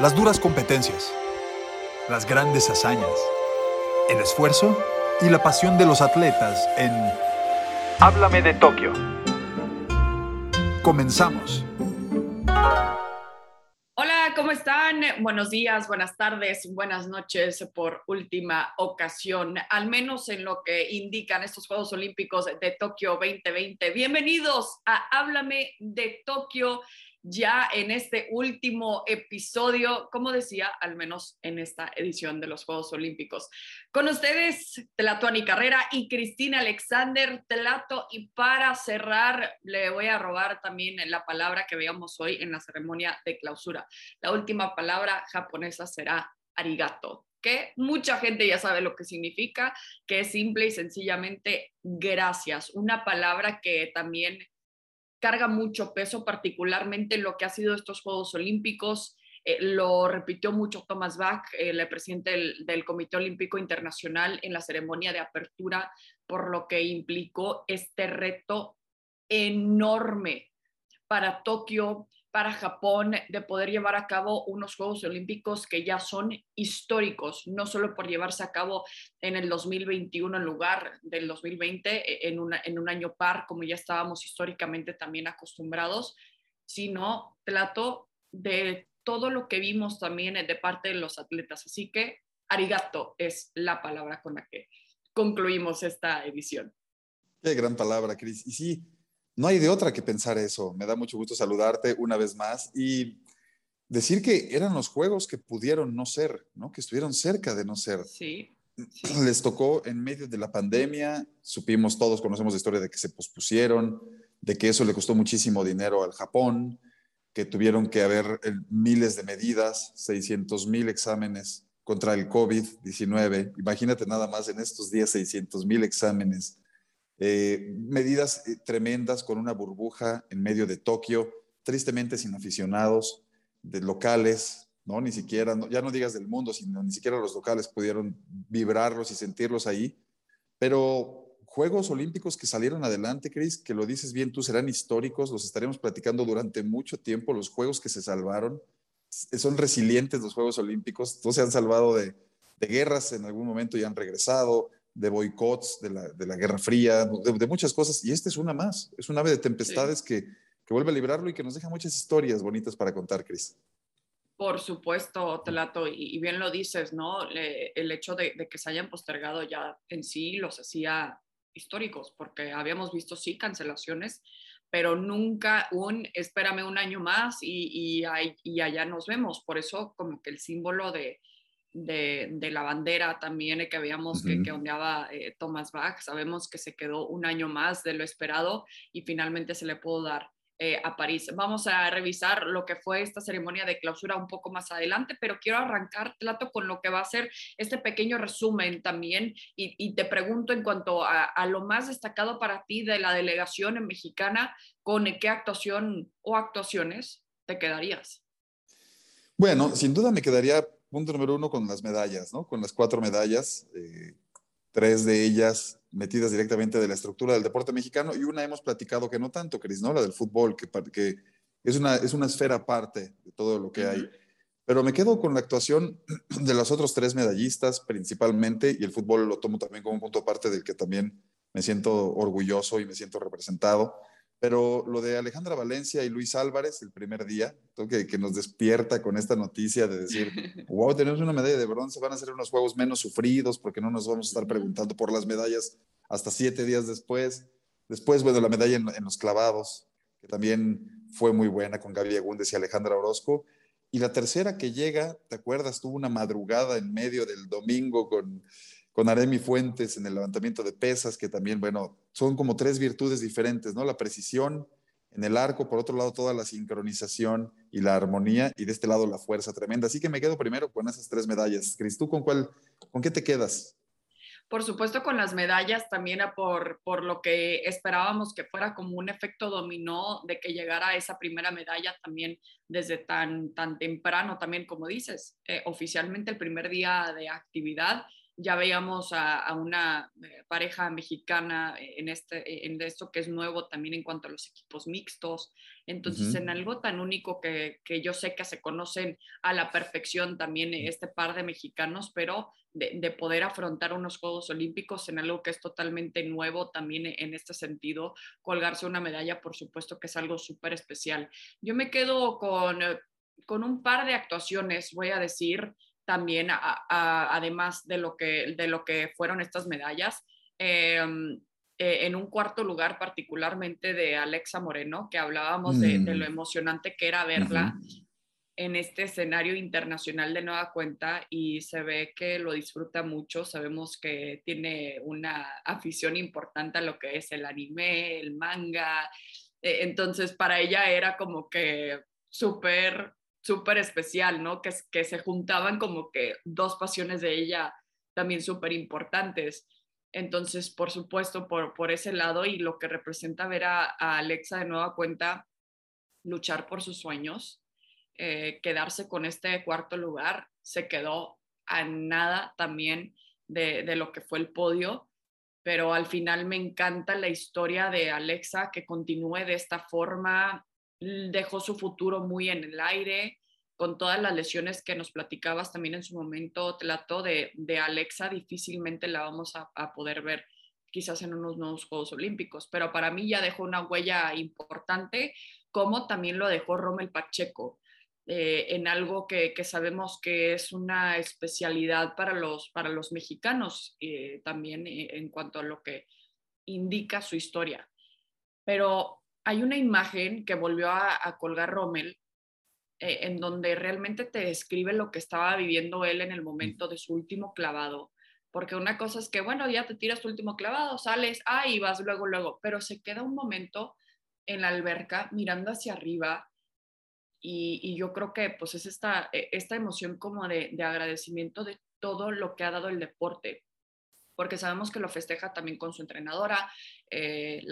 Las duras competencias, las grandes hazañas, el esfuerzo y la pasión de los atletas en Háblame de Tokio. Comenzamos. Hola, ¿cómo están? Buenos días, buenas tardes, buenas noches por última ocasión, al menos en lo que indican estos Juegos Olímpicos de Tokio 2020. Bienvenidos a Háblame de Tokio ya en este último episodio, como decía, al menos en esta edición de los Juegos Olímpicos. Con ustedes, Tlatuani Carrera y Cristina Alexander Tlato. Y para cerrar, le voy a robar también la palabra que veamos hoy en la ceremonia de clausura. La última palabra japonesa será arigato que mucha gente ya sabe lo que significa, que es simple y sencillamente gracias, una palabra que también carga mucho peso, particularmente lo que ha sido estos Juegos Olímpicos. Eh, lo repitió mucho Thomas Bach, el presidente del, Comité Olímpico Internacional, en la ceremonia de apertura, por lo que implicó este reto enorme para Tokio, para Japón de poder llevar a cabo unos Juegos Olímpicos que ya son históricos, no solo por llevarse a cabo en el 2021 en lugar del 2020, e, en, en un año par, como ya estábamos históricamente también acostumbrados, sino trato de todo lo que vimos también de parte de los atletas. Así que arigato es la palabra con la que concluimos esta edición. Qué gran palabra, Cris. Y sí, no hay de otra que pensar eso. Me da mucho gusto saludarte una vez más y decir que eran los juegos que pudieron no ser, ¿no? Que estuvieron cerca de no ser. Sí. Les tocó en medio de la pandemia, supimos todos, conocemos la historia de que se pospusieron, de que eso le costó muchísimo dinero al Japón, que tuvieron que haber eh, miles de medidas, 600 mil exámenes contra el COVID-19. Imagínate nada más en estos días 600 mil exámenes eh, medidas eh, tremendas con una burbuja en medio de Tokio, tristemente sin aficionados, de locales, ¿no? Ni siquiera, ya no digas del mundo, sino ni siquiera los locales pudieron vibrarlos y sentirlos ahí. Pero Juegos Olímpicos que salieron adelante, Chris, que lo dices bien tú, serán históricos, los estaremos platicando durante mucho tiempo, los Juegos que se salvaron. Son resilientes los Juegos Olímpicos, todos se han salvado de, de guerras en algún momento y han regresado, de boicots, de la, de la Guerra Fría, de, muchas cosas. Y esta es una más. Es un ave de tempestades que, que, vuelve a librarlo y que nos deja muchas historias bonitas para contar, Cris. Por supuesto, Telato, y, y bien lo dices, ¿no? el hecho de, de, que se hayan postergado ya en sí los hacía históricos, porque habíamos visto, sí, cancelaciones, pero nunca un espérame un año más y, y, y allá nos vemos. Por eso, como que el símbolo de, de, la bandera también que veíamos que, que, ondeaba eh, Thomas Bach. Sabemos que se quedó un año más de lo esperado y finalmente se le pudo dar eh, a París. Vamos a revisar lo que fue esta ceremonia de clausura un poco más adelante, pero quiero arrancar, Plato, con lo que va a ser este pequeño resumen también y, te pregunto en cuanto a, a, lo más destacado para ti de la delegación mexicana, ¿con qué actuación o actuaciones te quedarías? Bueno, sin duda me quedaría punto número uno con las medallas, ¿no? Con las cuatro medallas, eh, tres de ellas metidas directamente de la estructura del deporte mexicano y una hemos platicado que no tanto, Cris, ¿no? La del fútbol, que, que es, una, es una esfera aparte de todo lo que hay. Pero me quedo con la actuación de los otros tres medallistas principalmente y el fútbol lo tomo también como un punto aparte del que también me siento orgulloso y me siento representado. Pero lo de Alejandra Valencia y Luis Álvarez el primer día, que, que nos despierta con esta noticia de decir, wow, tenemos una medalla de bronce, van a ser unos juegos menos sufridos porque no nos vamos a estar preguntando por las medallas hasta siete días después. Después, bueno, la medalla en, los clavados, que también fue muy buena con Gaby Agúndez y Alejandra Orozco. Y la tercera que llega, ¿te acuerdas? Tuvo una madrugada en medio del domingo con con Aremi Fuentes en el levantamiento de pesas, que también, bueno, son como tres virtudes diferentes, ¿no? La precisión en el arco, por otro lado toda la sincronización y la armonía, y de este lado la fuerza tremenda. Así que me quedo primero con esas tres medallas. Cris, ¿tú con cuál, con qué te quedas? Por supuesto con las medallas también por, por lo que esperábamos que fuera como un efecto dominó de que llegara esa primera medalla también desde tan, tan temprano, también como dices, eh, oficialmente el primer día de actividad ya veíamos a, una eh, pareja mexicana en, este, en esto que es nuevo también en cuanto a los equipos mixtos. Entonces, en algo tan único que, que, yo sé que se conocen a la perfección también este par de mexicanos, pero de, de, poder afrontar unos Juegos Olímpicos en algo que es totalmente nuevo también en este sentido, colgarse una medalla, por supuesto que es algo súper especial. Yo me quedo con, con un par de actuaciones, voy a decir, también, además de lo, que, de lo que fueron estas medallas. Em, eh, en un cuarto lugar, particularmente de Alexa Moreno, que hablábamos de, lo mm. emocionante que era verla en este escenario internacional de nueva cuenta y se ve que lo disfruta mucho. Sabemos que tiene una afición importante a lo que es el anime, el manga. E, entonces, para ella era como que súper súper especial, ¿no? Que, que se juntaban como que dos pasiones de ella también súper importantes. Entonces, por supuesto, por, por ese lado y lo que representa ver a, Alexa de nueva cuenta luchar por sus sueños, eh, quedarse con este cuarto lugar, se quedó a nada también de, de lo que fue el podio, pero al final me encanta la historia de Alexa que continúe de esta forma, dejó su futuro muy en el aire, con todas las lesiones que nos platicabas también en su momento, Tlato, de, de Alexa, difícilmente la vamos a, poder ver quizás en unos nuevos Juegos Olímpicos, pero para mí ya dejó una huella importante, como también lo dejó Rommel Pacheco, eh, en algo que, que, sabemos que es una especialidad para los, para los mexicanos, eh, también eh, en cuanto a lo que indica su historia. Pero hay una imagen que volvió a, colgar Rommel, eh, en donde realmente te describe lo que estaba viviendo él en el momento de su último clavado. Porque una cosa es que, bueno, ya te tiras tu último clavado, sales, ah, y vas luego, luego, pero se queda un momento en la alberca mirando hacia arriba y, yo creo que pues es esta, e, esta emoción como de, de agradecimiento de todo lo que ha dado el deporte porque sabemos que lo festeja también con su entrenadora, eh,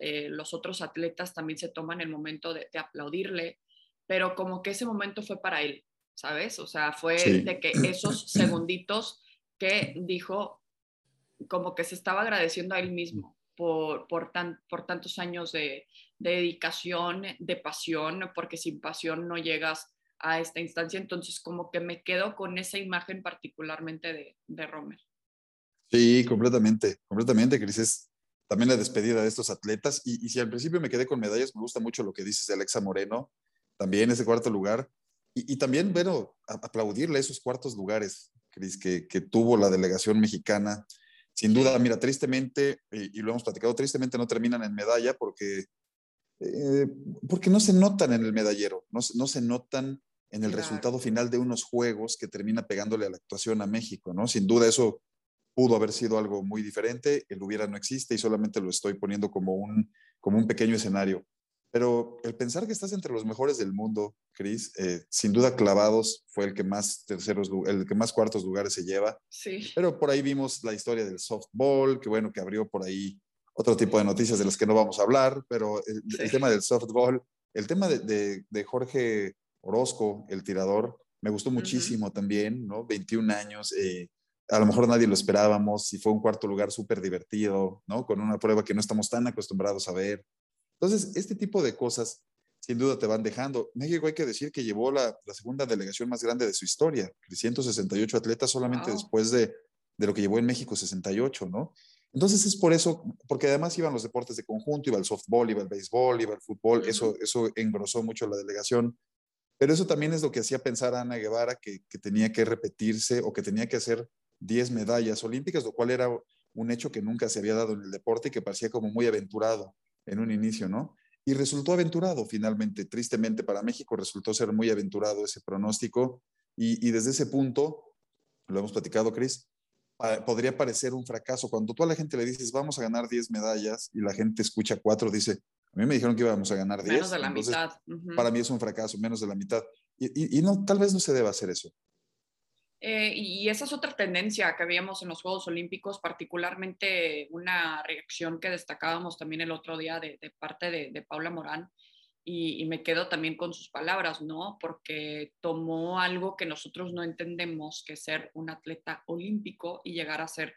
eh, los otros atletas también se toman el momento de, aplaudirle, pero como que ese momento fue para él, ¿sabes? O sea, fue de que esos segunditos que dijo, como que se estaba agradeciendo a él mismo por, por, tan, por tantos años de, dedicación, de pasión, porque sin pasión no llegas a esta instancia, entonces como que me quedo con esa imagen particularmente de, de Romer. Sí, completamente, completamente, Cris. Es también la despedida de estos atletas. Y, si al principio me quedé con medallas, me gusta mucho lo que dices de Alexa Moreno, también ese cuarto lugar. Y, también, bueno, aplaudirle esos cuartos lugares, Cris, que, que, tuvo la delegación mexicana. Sin duda, mira, tristemente, y, lo hemos platicado, tristemente no terminan en medalla porque, eh, porque no se notan en el medallero, no, no se notan en el resultado final de unos juegos que termina pegándole a la actuación a México, ¿no? Sin duda eso pudo haber sido algo muy diferente, el hubiera no existe y solamente lo estoy poniendo como un, como un pequeño escenario. Pero el pensar que estás entre los mejores del mundo, Chris, eh, sin duda clavados fue el que más terceros, el que más cuartos lugares se lleva. Sí. Pero por ahí vimos la historia del softball, que bueno, que abrió por ahí otro tipo de noticias de las que no vamos a hablar, pero el, tema del softball, el tema de, de, Jorge Orozco, el tirador, me gustó muchísimo también, ¿no? 21 años, eh, a lo mejor nadie lo esperábamos y fue un cuarto lugar súper divertido, ¿no? Con una prueba que no estamos tan acostumbrados a ver. Entonces, este tipo de cosas sin duda te van dejando. México hay que decir que llevó la, segunda delegación más grande de su historia, 368 atletas solamente después de, de, lo que llevó en México 68, ¿no? Entonces es por eso, porque además iban los deportes de conjunto, iba el softball, iba el béisbol, iba el fútbol, eso, eso engrosó mucho la delegación. Pero eso también es lo que hacía pensar a Ana Guevara que, que tenía que repetirse o que tenía que hacer 10 medallas olímpicas, lo cual era un hecho que nunca se había dado en el deporte y que parecía como muy aventurado en un inicio, ¿no? Y resultó aventurado finalmente, tristemente para México resultó ser muy aventurado ese pronóstico y, desde ese punto, lo hemos platicado, Cris, podría parecer un fracaso. Cuando tú a la gente le dices, vamos a ganar 10 medallas y la gente escucha 4, dice, a mí me dijeron que íbamos a ganar 10. Menos de la mitad. Para mí es un fracaso, menos de la mitad. Y, y, no, tal vez no se deba hacer eso. Eh, y esa es otra tendencia que veíamos en los Juegos Olímpicos, particularmente una reacción que destacábamos también el otro día de, parte de, Paula Morán, y, me quedo también con sus palabras, ¿no? Porque tomó algo que nosotros no entendemos, que ser un atleta olímpico y llegar a ser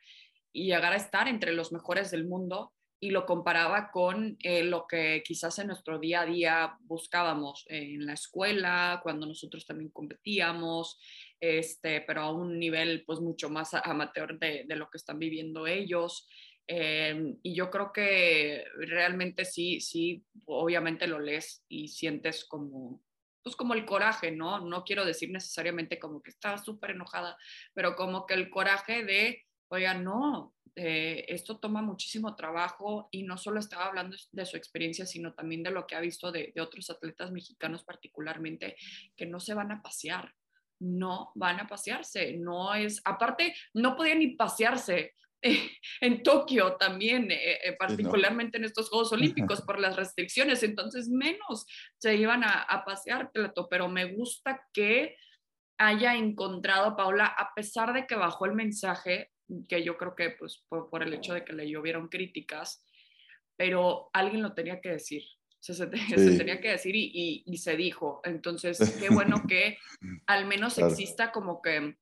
y llegar a estar entre los mejores del mundo y lo comparaba con eh, lo que quizás en nuestro día a día buscábamos en la escuela, cuando nosotros también competíamos, este, pero a un nivel pues mucho más amateur de, de lo que están viviendo ellos. Em, y yo creo que realmente sí, sí, obviamente lo lees y sientes como, pues como el coraje, ¿no? No quiero decir necesariamente como que estaba súper enojada, pero como que el coraje de, oiga, no, eh, esto toma muchísimo trabajo y no solo estaba hablando de su experiencia, sino también de lo que ha visto de, de otros atletas mexicanos particularmente, que no se van a pasear, no van a pasearse, no es, aparte, no podían ni pasearse, en Tokio también, eh, eh, particularmente en estos Juegos Olímpicos por las restricciones, entonces menos se iban a, pasear, Plato, pero me gusta que haya encontrado, Paula, a pesar de que bajó el mensaje, que yo creo que pues por, el hecho de que le llovieron críticas, pero alguien lo tenía que decir. Se, tenía que decir y, se dijo. Entonces, qué bueno que al menos exista como que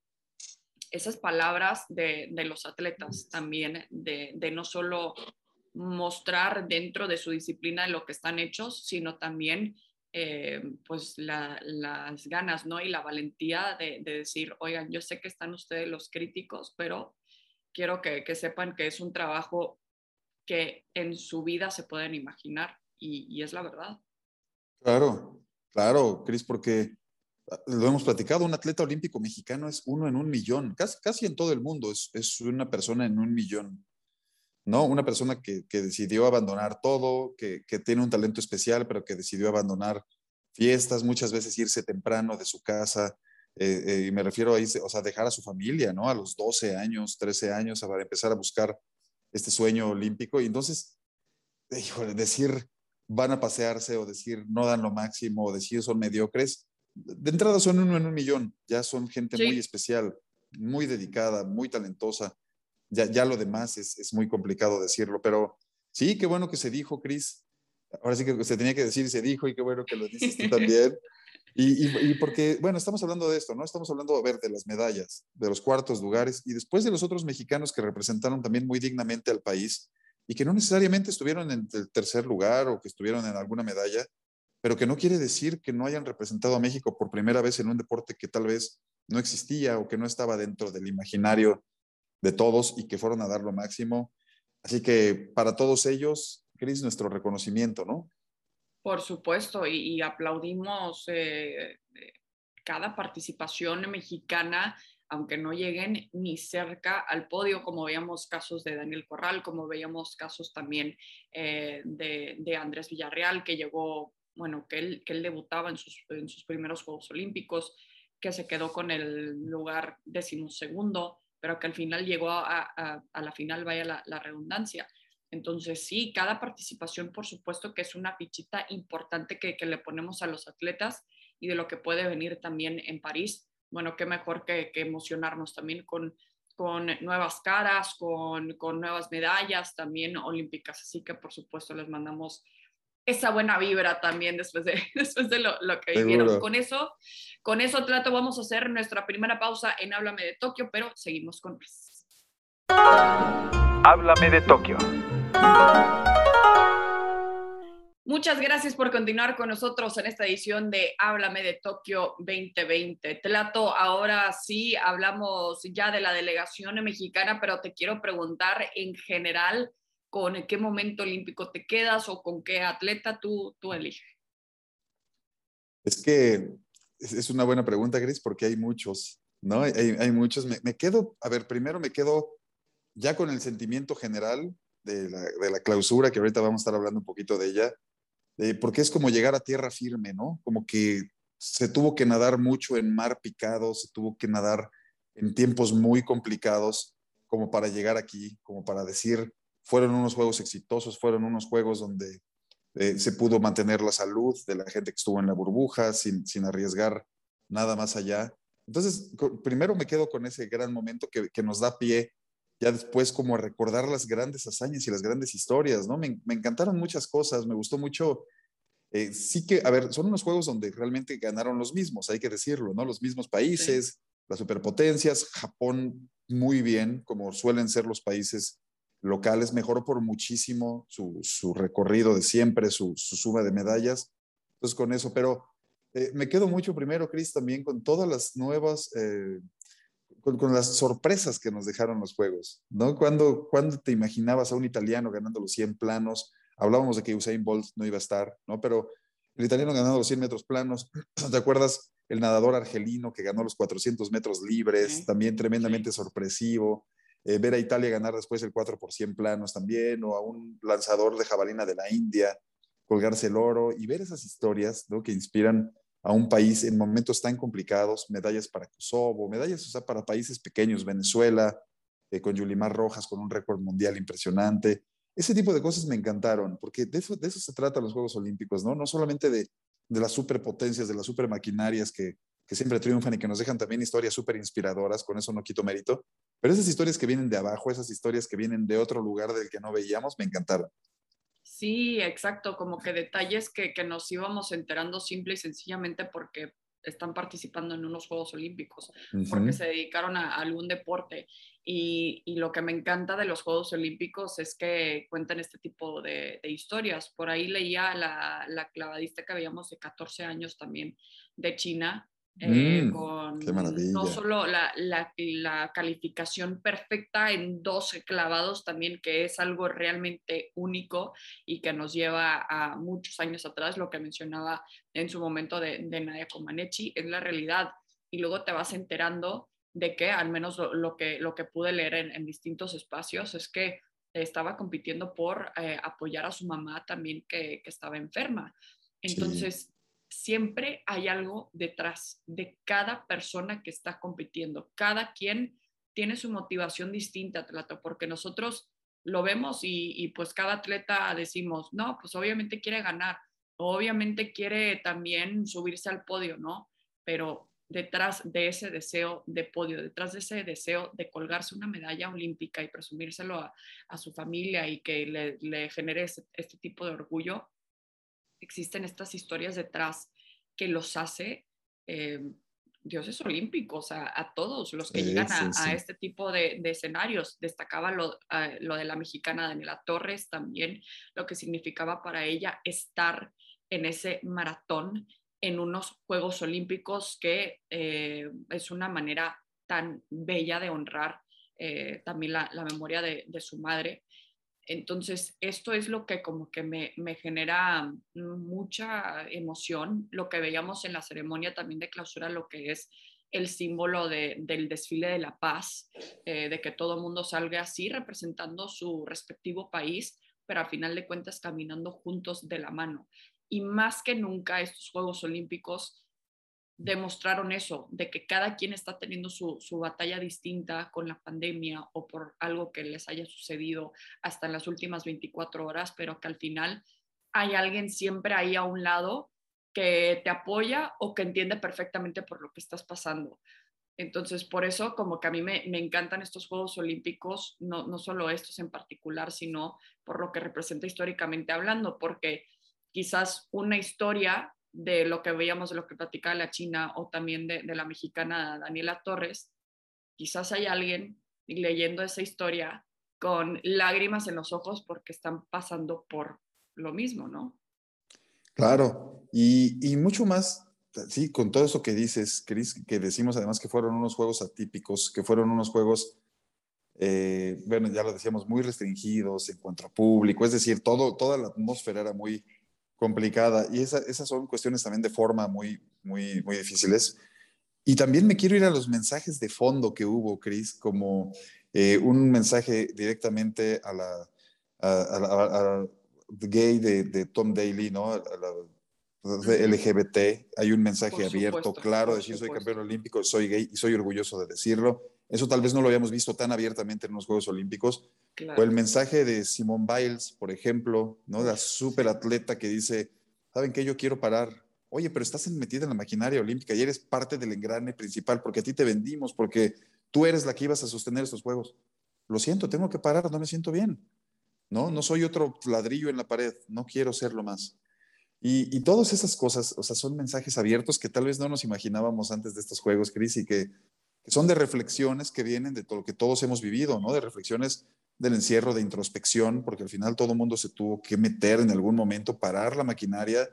esas palabras de, los atletas también, de, no solo mostrar dentro de su disciplina lo que están hechos, sino también eh, pues las ganas ¿no? y la valentía de, decir, oigan, yo sé que están ustedes los críticos, pero quiero que, sepan que es un trabajo que en su vida se pueden imaginar y, y es la verdad. Claro, claro, Cris, porque lo hemos platicado, un atleta olímpico mexicano es uno en un millón, casi, casi en todo el mundo es, es, una persona en un millón, ¿no? Una persona que, que decidió abandonar todo, que, que, tiene un talento especial, pero que decidió abandonar fiestas, muchas veces irse temprano de su casa, eh, eh, y me refiero a irse, o sea, dejar a su familia, ¿no? A los 12 años, 13 años, para empezar a buscar este sueño olímpico. Y entonces, híjole, decir van a pasearse o decir no dan lo máximo o decir son mediocres, de entrada son uno en un millón, ya son gente muy especial, muy dedicada, muy talentosa. Ya, ya lo demás es, es, muy complicado decirlo, pero sí, qué bueno que se dijo, Cris. Ahora sí que se tenía que decir, se dijo, y qué bueno que lo dices tú también. Y, y, porque, bueno, estamos hablando de esto, ¿no? Estamos hablando, a ver, de las medallas, de los cuartos lugares, y después de los otros mexicanos que representaron también muy dignamente al país y que no necesariamente estuvieron en el tercer lugar o que estuvieron en alguna medalla, pero que no quiere decir que no hayan representado a México por primera vez en un deporte que tal vez no existía o que no estaba dentro del imaginario de todos y que fueron a dar lo máximo. Así que para todos ellos, Cris, nuestro reconocimiento, ¿no? Por supuesto, y, aplaudimos eh, cada participación mexicana, aunque no lleguen ni cerca al podio, como veíamos casos de Daniel Corral, como veíamos casos también eh, de, Andrés Villarreal, que llegó bueno, que él, que él debutaba en sus, en sus primeros Juegos Olímpicos, que se quedó con el lugar decimosegundo, pero que al final llegó a, a, a la final, vaya la, la, redundancia. Entonces, sí, cada participación, por supuesto, que es una fichita importante que, que, le ponemos a los atletas y de lo que puede venir también en París. Bueno, qué mejor que, que emocionarnos también con, con nuevas caras, con, con nuevas medallas también olímpicas. Así que, por supuesto, les mandamos esa buena vibra también después de, después de lo, lo que vivieron. Con eso, con eso trato, vamos a hacer nuestra primera pausa en Háblame de Tokio, pero seguimos con más. Háblame de Tokio. Muchas gracias por continuar con nosotros en esta edición de Háblame de Tokio 2020. Tlato, ahora sí hablamos ya de la delegación mexicana, pero te quiero preguntar en general, con qué momento olímpico te quedas o con qué atleta tú, tú eliges? Es que es una buena pregunta, Gris, porque hay muchos, ¿no? Hay, hay muchos. Me, me, quedo, a ver, primero me quedo ya con el sentimiento general de la, de la, clausura, que ahorita vamos a estar hablando un poquito de ella, porque es como llegar a tierra firme, ¿no? Como que se tuvo que nadar mucho en mar picado, se tuvo que nadar en tiempos muy complicados como para llegar aquí, como para decir, fueron unos juegos exitosos, fueron unos juegos donde eh, se pudo mantener la salud de la gente que estuvo en la burbuja sin, arriesgar nada más allá. Entonces, primero me quedo con ese gran momento que, nos da pie, ya después como a recordar las grandes hazañas y las grandes historias, ¿no? Me, me encantaron muchas cosas, me gustó mucho eh, sí que, a ver, son unos juegos donde realmente ganaron los mismos, hay que decirlo, ¿no? Los mismos países, las superpotencias, Japón muy bien, como suelen ser los países locales, mejoró por muchísimo su, su recorrido de siempre, su, su, suma de medallas. Entonces, con eso, pero eh, me quedo mucho primero, Chris, también con todas las nuevas, eh, con, con, las sorpresas que nos dejaron los juegos, ¿no? Cuando, cuando te imaginabas a un italiano ganando los 100 planos, hablábamos de que Usain Bolt no iba a estar, ¿no? Pero el italiano ganando los 100 metros planos, ¿te acuerdas? El nadador argelino que ganó los 400 metros libres, sí. también tremendamente sí. sorpresivo. Eh, ver a Italia ganar después el 4 por 100 planos también, o a un lanzador de jabalina de la India colgarse el oro, y ver esas historias ¿no? que inspiran a un país en momentos tan complicados, medallas para Kosovo, medallas o para países pequeños, Venezuela, eh, con Yulimar Rojas con un récord mundial impresionante. Ese tipo de cosas me encantaron, porque de eso, de eso se trata los Juegos Olímpicos, ¿no? No solamente de, de las superpotencias, de las supermaquinarias que, que siempre triunfan y que nos dejan también historias súper inspiradoras, con eso no quito mérito, pero esas historias que vienen de abajo, esas historias que vienen de otro lugar del que no veíamos, me encantaron. Sí, exacto, como que detalles que, que nos íbamos enterando simple y sencillamente porque están participando en unos Juegos Olímpicos, uh -huh. porque se dedicaron a, a algún deporte. Y, y, lo que me encanta de los Juegos Olímpicos es que cuentan este tipo de, de historias. Por ahí leía la, la, clavadista que veíamos de 14 años también de China, eh, mm, con qué no solo la, la, la, calificación perfecta en 12 clavados también, que es algo realmente único y que nos lleva a muchos años atrás, lo que mencionaba en su momento de, de Nadia Comaneci, es la realidad. Y luego te vas enterando de que, al menos lo, lo que, lo que pude leer en, en, distintos espacios, es que estaba compitiendo por eh, apoyar a su mamá también que, que estaba enferma. Entonces, sí siempre hay algo detrás de cada persona que está compitiendo. Cada quien tiene su motivación distinta, Tlato, porque nosotros lo vemos y, pues cada atleta decimos, no, pues obviamente quiere ganar, obviamente quiere también subirse al podio, ¿no? Pero detrás de ese deseo de podio, detrás de ese deseo de colgarse una medalla olímpica y presumírselo a, su familia y que le, le genere este, este tipo de orgullo, existen estas historias detrás que los hace eh, dioses olímpicos, a, a, todos los que sí, llegan a, sí, sí. a, este tipo de, de escenarios. Destacaba lo, uh, lo, de la mexicana Daniela Torres también, lo que significaba para ella estar en ese maratón en unos Juegos Olímpicos que eh, es una manera tan bella de honrar eh, también la, la memoria de, de, su madre. Entonces, esto es lo que como que me, me, genera mucha emoción, lo que veíamos en la ceremonia también de clausura, lo que es el símbolo de, del desfile de la paz, eh, de que todo mundo salga así representando su respectivo país, pero a final de cuentas caminando juntos de la mano. Y más que nunca estos Juegos Olímpicos demostraron eso, de que cada quien está teniendo su, su, batalla distinta con la pandemia o por algo que les haya sucedido hasta en las últimas 24 horas, pero que al final hay alguien siempre ahí a un lado que te apoya o que entiende perfectamente por lo que estás pasando. Entonces, por eso como que a mí me, me encantan estos Juegos Olímpicos, no, no solo estos en particular, sino por lo que representa históricamente hablando, porque quizás una historia de lo que veíamos, de lo que platicaba la China o también de, de la mexicana Daniela Torres, quizás hay alguien leyendo esa historia con lágrimas en los ojos porque están pasando por lo mismo, ¿no? Claro, y, y mucho más, sí, con todo eso que dices, Cris, que decimos además que fueron unos juegos atípicos, que fueron unos juegos, eh, bueno, ya lo decíamos, muy restringidos en cuanto a público, es decir, todo, toda la atmósfera era muy, complicada. Y esa, esas son cuestiones también de forma muy, muy, muy difíciles. Y también me quiero ir a los mensajes de fondo que hubo, Chris, como eh, un mensaje directamente a la, a, a, a gay de, de, Tom Daly, ¿no? A la, de LGBT. Hay un mensaje por abierto, supuesto, claro, de decir soy campeón olímpico, soy gay y soy orgulloso de decirlo. Eso tal vez no lo habíamos visto tan abiertamente en los Juegos Olímpicos. Claro. O el mensaje de Simone Biles, por ejemplo, ¿no? La superatleta que dice, ¿saben qué? Yo quiero parar. Oye, pero estás metida en la maquinaria olímpica y eres parte del engrane principal porque a ti te vendimos, porque tú eres la que ibas a sostener estos Juegos. Lo siento, tengo que parar, no me siento bien. No, no soy otro ladrillo en la pared, no quiero serlo más. Y, y, todas esas cosas, o sea, son mensajes abiertos que tal vez no nos imaginábamos antes de estos juegos, Cris, y que, que, son de reflexiones que vienen de todo lo que todos hemos vivido, ¿no? De reflexiones del encierro, de introspección, porque al final todo el mundo se tuvo que meter en algún momento, parar la maquinaria.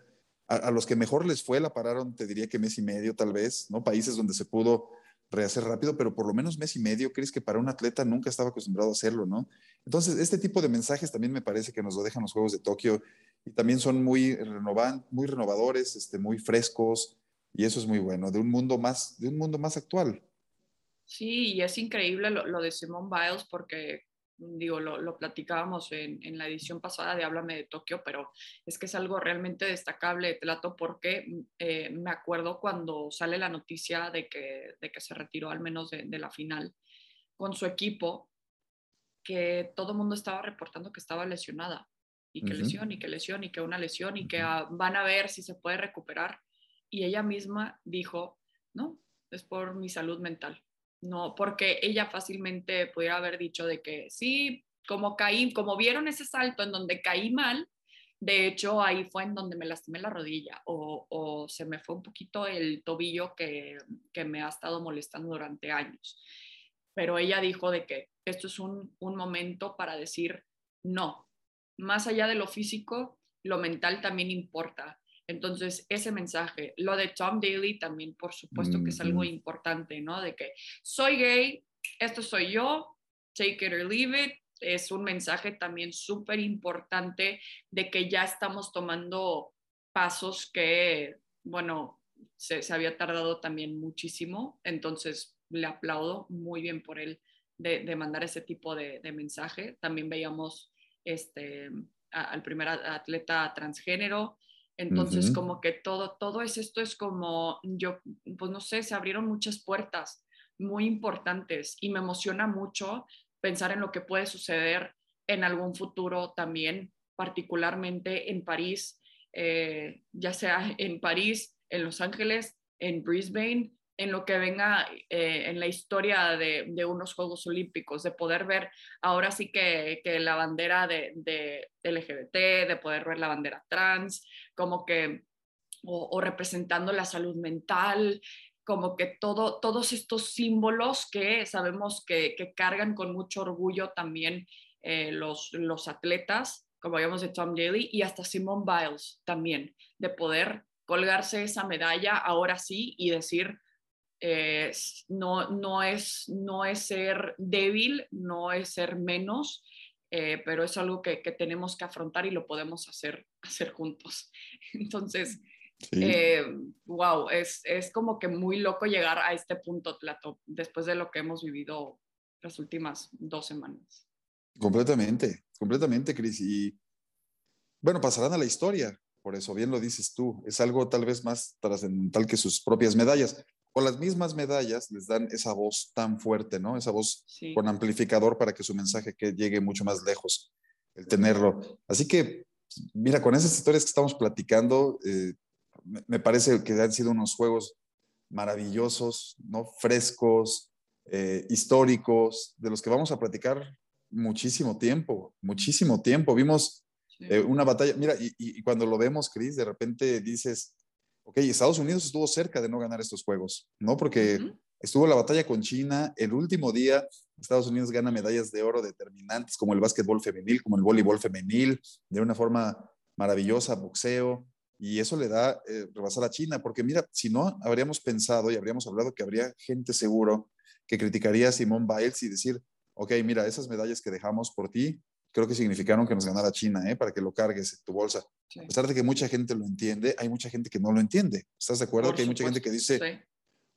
A, a, los que mejor les fue la pararon, te diría que mes y medio tal vez, ¿no? Países donde se pudo rehacer rápido, pero por lo menos mes y medio, crees que para un atleta nunca estaba acostumbrado a hacerlo, ¿no? Entonces, este tipo de mensajes también me parece que nos lo dejan los Juegos de Tokio y también son muy, renovan, muy renovadores, este, muy frescos, y eso es muy bueno, de un mundo más, de un mundo más actual. Sí, y es increíble lo, lo de Simone Biles porque digo, lo, lo platicábamos en, en, la edición pasada de Háblame de Tokio, pero es que es algo realmente destacable, Tlato, porque eh, me acuerdo cuando sale la noticia de que, de que se retiró al menos de, de la final con su equipo, que todo el mundo estaba reportando que estaba lesionada, y que uh -huh. lesión, y que lesión, y que una lesión, y que uh, van a ver si se puede recuperar. Y ella misma dijo, no, es por mi salud mental no, porque ella fácilmente pudiera haber dicho de que sí, como caí, como vieron ese salto en donde caí mal, de hecho ahí fue en donde me lastimé la rodilla o, se me fue un poquito el tobillo que, que, me ha estado molestando durante años. Pero ella dijo de que esto es un, un momento para decir no, más allá de lo físico, lo mental también importa. Entonces, ese mensaje, lo de Tom Daly también, por supuesto que es algo importante, ¿no? De que soy gay, esto soy yo, take it or leave it, es un mensaje también súper importante de que ya estamos tomando pasos que, bueno, se, se, había tardado también muchísimo, entonces le aplaudo muy bien por él de, de mandar ese tipo de, de, mensaje. También veíamos este, a, al primer atleta transgénero, entonces, uh -huh. como que todo, todo es esto es como, yo, pues no sé, se abrieron muchas puertas muy importantes y me emociona mucho pensar en lo que puede suceder en algún futuro también, particularmente en París, eh, ya sea en París, en Los Ángeles, en Brisbane, en lo que venga eh, en la historia de, de, unos Juegos Olímpicos, de poder ver ahora sí que, que la bandera de, de, LGBT, de poder ver la bandera trans, como que, o, representando la salud mental, como que todo, todos estos símbolos que sabemos que, que cargan con mucho orgullo también eh, los, los atletas, como habíamos de Tom Daly, y hasta Simone Biles también, de poder colgarse esa medalla ahora sí y decir, eh, no, no, es, no es ser débil, no es ser menos, eh, pero es algo que, que, tenemos que afrontar y lo podemos hacer, hacer juntos. Entonces, sí. eh, wow, es, es, como que muy loco llegar a este punto, Tlato, después de lo que hemos vivido las últimas dos semanas. Completamente, completamente, Cris. Y bueno, pasarán a la historia, por eso bien lo dices tú, es algo tal vez más trascendental que sus propias medallas o las mismas medallas les dan esa voz tan fuerte, ¿no? Esa voz sí. con amplificador para que su mensaje que llegue mucho más lejos, el tenerlo. Así que, mira, con esas historias que estamos platicando, eh, me parece que han sido unos juegos maravillosos, ¿no? Frescos, eh, históricos, de los que vamos a platicar muchísimo tiempo, muchísimo tiempo. Vimos eh, una batalla, mira, y, y, cuando lo vemos, Cris, de repente dices, ok, Estados Unidos estuvo cerca de no ganar estos juegos, ¿no? Porque uh -huh. estuvo la batalla con China, el último día Estados Unidos gana medallas de oro determinantes como el básquetbol femenil, como el voleibol femenil, de una forma maravillosa, boxeo, y eso le da eh, rebasar a China, porque mira, si no, habríamos pensado y habríamos hablado que habría gente seguro que criticaría a Simón Biles y decir, ok, mira, esas medallas que dejamos por ti, creo que significaron que nos ganara China, ¿eh? para que lo cargues en tu bolsa. Sí. A pesar de que mucha gente lo entiende, hay mucha gente que no lo entiende. ¿Estás de acuerdo? Por que hay mucha gente que dice, sí.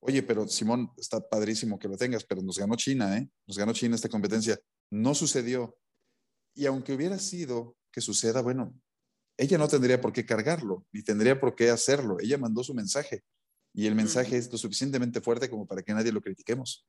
oye, pero Simón, está padrísimo que lo tengas, pero nos ganó China, ¿eh? Nos ganó China esta competencia. No sucedió. Y aunque hubiera sido que suceda, bueno, ella no tendría por qué cargarlo, ni tendría por qué hacerlo. Ella mandó su mensaje. Y el mensaje es lo suficientemente fuerte como para que nadie lo critiquemos.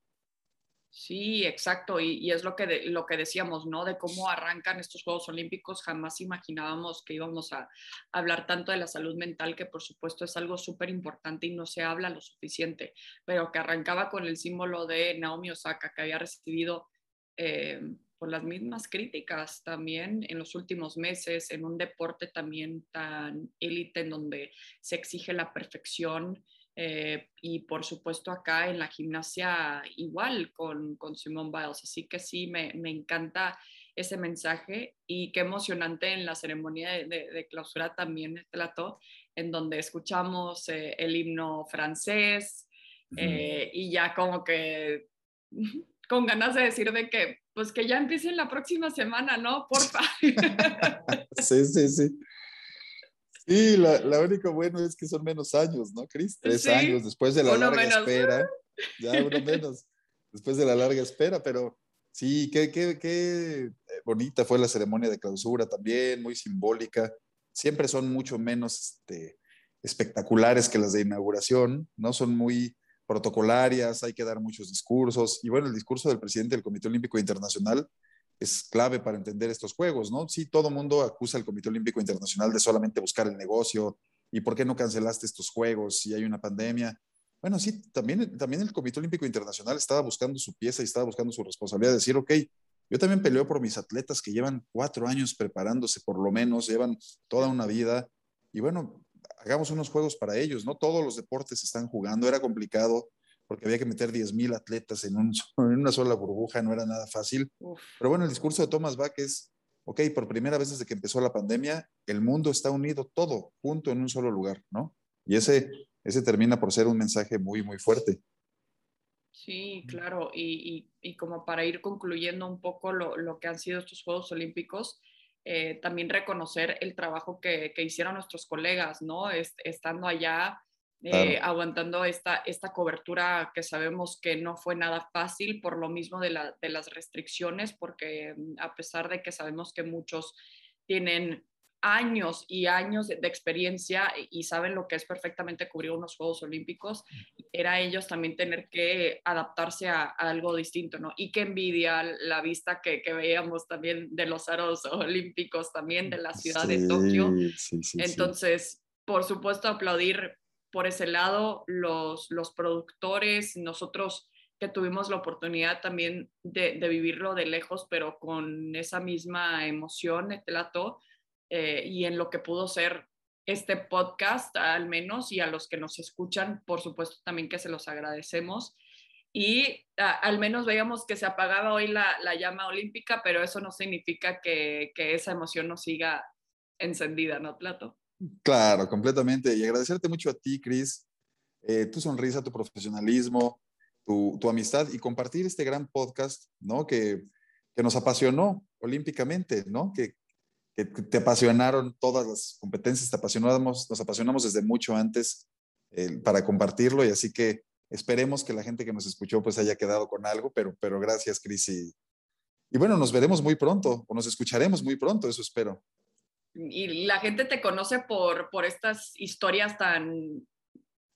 Sí, exacto, y, es lo que, lo que decíamos, ¿no? De cómo arrancan estos Juegos Olímpicos, jamás imaginábamos que íbamos a hablar tanto de la salud mental, que por supuesto es algo súper importante y no se habla lo suficiente, pero que arrancaba con el símbolo de Naomi Osaka, que había recibido eh, por las mismas críticas también en los últimos meses, en un deporte también tan élite en donde se exige la perfección. Eh, y por supuesto acá en la gimnasia igual con, con Simone Biles. Así que sí, me, me encanta ese mensaje y qué emocionante en la ceremonia de, de, clausura también trató, en donde escuchamos eh, el himno francés eh, y ya como que con ganas de decir de que pues que ya empiecen la próxima semana, ¿no? Porfa. sí, sí, sí. Sí, la, la único bueno es que son menos años, ¿no, Cris? Tres años después de la larga espera. Ya uno menos, después de la larga espera, pero Sí, qué, qué, qué eh, bonita fue la ceremonia de clausura también, muy simbólica. Siempre son mucho menos este, espectaculares que las de inauguración, ¿no? Son muy protocolarias, hay que dar muchos discursos. Y bueno, el discurso del presidente del Comité Olímpico Internacional es clave para entender estos juegos, ¿no? Sí, todo mundo acusa al Comité Olímpico Internacional de solamente buscar el negocio y por qué no cancelaste estos juegos si hay una pandemia. Bueno, sí, también, también el Comité Olímpico Internacional estaba buscando su pieza y estaba buscando su responsabilidad de decir, ok, yo también peleo por mis atletas que llevan cuatro años preparándose, por lo menos, llevan toda una vida. Y bueno, hagamos unos juegos para ellos, ¿no? Todos los deportes están jugando, era complicado porque había que meter 10.000 atletas en, un, en, una sola burbuja, no era nada fácil. Pero bueno, el discurso de Thomas Bach es, ok, por primera vez desde que empezó la pandemia, el mundo está unido todo, junto en un solo lugar, ¿no? Y ese ese termina por ser un mensaje muy, muy fuerte. Sí, claro, y, como para ir concluyendo un poco lo, que han sido estos Juegos Olímpicos, eh, también reconocer el trabajo que, hicieron nuestros colegas, ¿no? estando allá, eh, aguantando esta, esta cobertura que sabemos que no fue nada fácil por lo mismo de, de las restricciones, porque mm, a pesar de que sabemos que muchos tienen años y años de, experiencia y saben lo que es perfectamente cubrir unos Juegos Olímpicos, era ellos también tener que adaptarse a, algo distinto, ¿no? Y qué envidia la vista que, veíamos también de los aros olímpicos, también de la ciudad de Tokio. Entonces, por supuesto, aplaudir por ese lado los, los productores, nosotros que tuvimos la oportunidad también de, vivirlo de lejos, pero con esa misma emoción, Etelato, eh, y en lo que pudo ser este podcast, al menos, y a los que nos escuchan, por supuesto, también que se los agradecemos. Y al menos veíamos que se apagaba hoy la, la, llama olímpica, pero eso no significa que, que esa emoción no siga encendida, ¿no, Plato? Claro, completamente. Y agradecerte mucho a ti, Cris, eh, tu sonrisa, tu profesionalismo, tu, amistad y compartir este gran podcast, ¿no? Que, que nos apasionó olímpicamente, ¿no? Que, que te apasionaron todas las competencias, te apasionamos, nos apasionamos desde mucho antes eh, para compartirlo y así que esperemos que la gente que nos escuchó pues haya quedado con algo, pero, pero gracias, Cris. Y, y bueno, nos veremos muy pronto o nos escucharemos muy pronto, eso espero. Y la gente te conoce por, por estas historias tan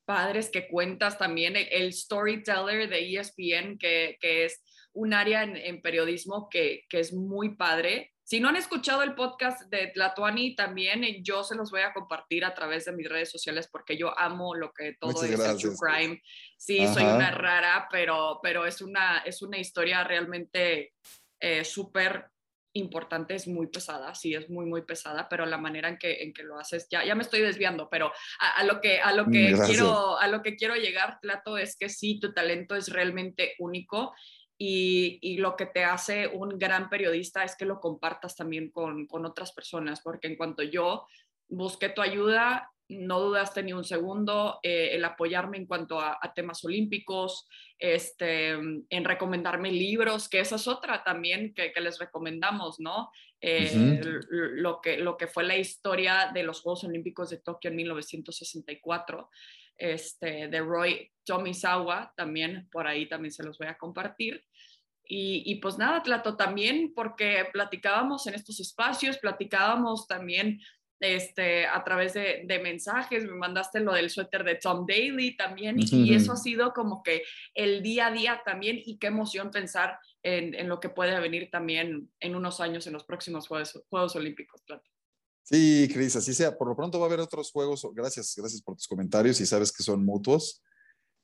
padres que cuentas también, el, storyteller de ESPN, que, que es un área en, en periodismo que, que, es muy padre. Si no han escuchado el podcast de Tlatuani, también eh, yo se los voy a compartir a través de mis redes sociales porque yo amo lo que todo es el true crime. Sí, soy una rara, pero, pero es, una, es una historia realmente eh, súper importante, es muy pesada, sí, es muy, muy pesada, pero la manera en que, en que lo haces, ya, ya me estoy desviando, pero a, lo que, a, lo que quiero, a lo que quiero llegar, Tlato, es que sí, tu talento es realmente único y, lo que te hace un gran periodista es que lo compartas también con, otras personas, porque en cuanto yo busqué tu ayuda, no dudaste ni un segundo eh, el apoyarme en cuanto a, temas olímpicos, este, en recomendarme libros, que esa es otra también que, les recomendamos, ¿no? Eh, lo, que, lo que fue la historia de los Juegos Olímpicos de Tokio en 1964 este, de Roy Tomisawa, también por ahí también se los voy a compartir. Y, pues nada, Tlato, también porque platicábamos en estos espacios, platicábamos también este, a través de, mensajes, me mandaste lo del suéter de Tom Daly también, y, eso ha sido como que el día a día también, y qué emoción pensar en, en lo que puede venir también en unos años en los próximos Juegos, Juegos Olímpicos, Tlato. Sí, Cris, así sea. Por lo pronto va a haber otros juegos. Gracias, gracias por tus comentarios y sabes que son mutuos.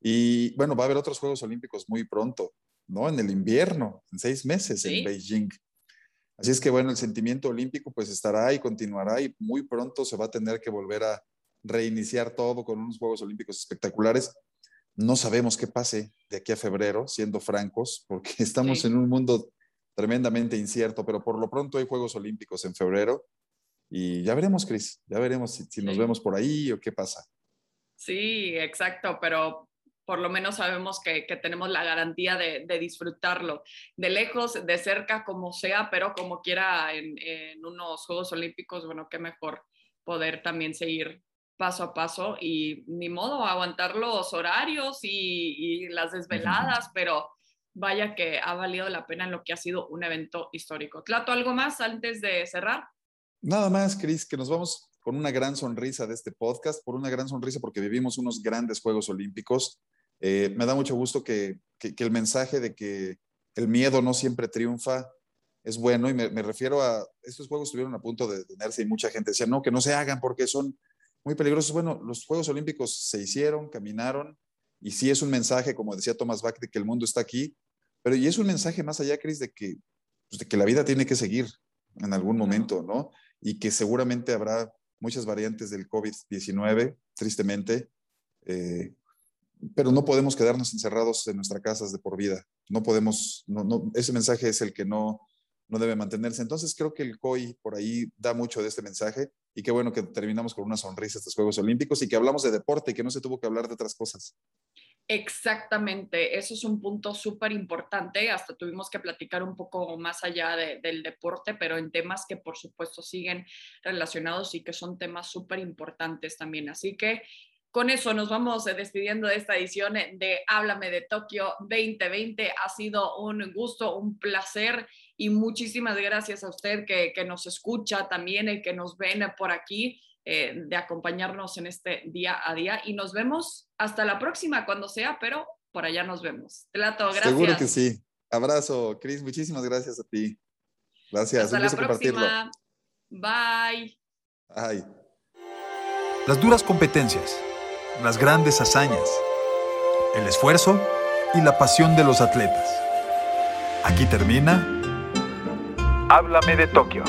Y bueno, va a haber otros Juegos Olímpicos muy pronto. ¿no? En el invierno, en seis meses en Beijing. Así es que bueno, el sentimiento olímpico pues estará y continuará y muy pronto se va a tener que volver a reiniciar todo con unos Juegos Olímpicos espectaculares. No sabemos qué pase de aquí a febrero, siendo francos, porque estamos en un mundo tremendamente incierto, pero por lo pronto hay Juegos Olímpicos en febrero y ya veremos, Cris, ya veremos si, nos vemos por ahí o qué pasa. Sí, exacto, pero por lo menos sabemos que, tenemos la garantía de, disfrutarlo, de lejos, de cerca, como sea, pero como quiera en, unos Juegos Olímpicos, bueno, qué mejor poder también seguir paso a paso y ni modo aguantar los horarios y, las desveladas, pero vaya que ha valido la pena en lo que ha sido un evento histórico. Tlato, ¿algo más antes de cerrar? Nada más, Cris, que nos vamos con una gran sonrisa de este podcast, por una gran sonrisa porque vivimos unos grandes Juegos Olímpicos eh, me da mucho gusto que, el mensaje de que el miedo no siempre triunfa es bueno y me, refiero a, estos juegos estuvieron a punto de detenerse y mucha gente decía, no, que no se hagan porque son muy peligrosos. Bueno, los Juegos Olímpicos se hicieron, caminaron y sí es un mensaje, como decía Thomas Bach, de que el mundo está aquí, pero y es un mensaje más allá, Chris, de que, pues, de que la vida tiene que seguir en algún momento, ¿no? Y que seguramente habrá muchas variantes del COVID-19, tristemente, eh, pero no podemos quedarnos encerrados en nuestras casas de por vida. No podemos, no, ese mensaje es el que no, no debe mantenerse. Entonces creo que el COI por ahí da mucho de este mensaje y qué bueno que terminamos con una sonrisa estos Juegos Olímpicos y que hablamos de deporte y que no se tuvo que hablar de otras cosas. Exactamente, eso es un punto súper importante. Hasta tuvimos que platicar un poco más allá del deporte, pero en temas que por supuesto siguen relacionados y que son temas súper importantes también. Así que con eso nos vamos eh, despidiendo de esta edición de Háblame de Tokio 2020. Ha sido un gusto, un placer y muchísimas gracias a usted que, nos escucha también y que nos ven por aquí, eh, de acompañarnos en este día a día. Y nos vemos hasta la próxima, cuando sea, pero por allá nos vemos. Tlato, gracias. Seguro que sí. Abrazo, Cris. Muchísimas gracias a ti. Gracias. Hasta la próxima. Bye. Bye. Las duras competencias las grandes hazañas, el esfuerzo y la pasión de los atletas. Aquí termina Háblame de Tokio.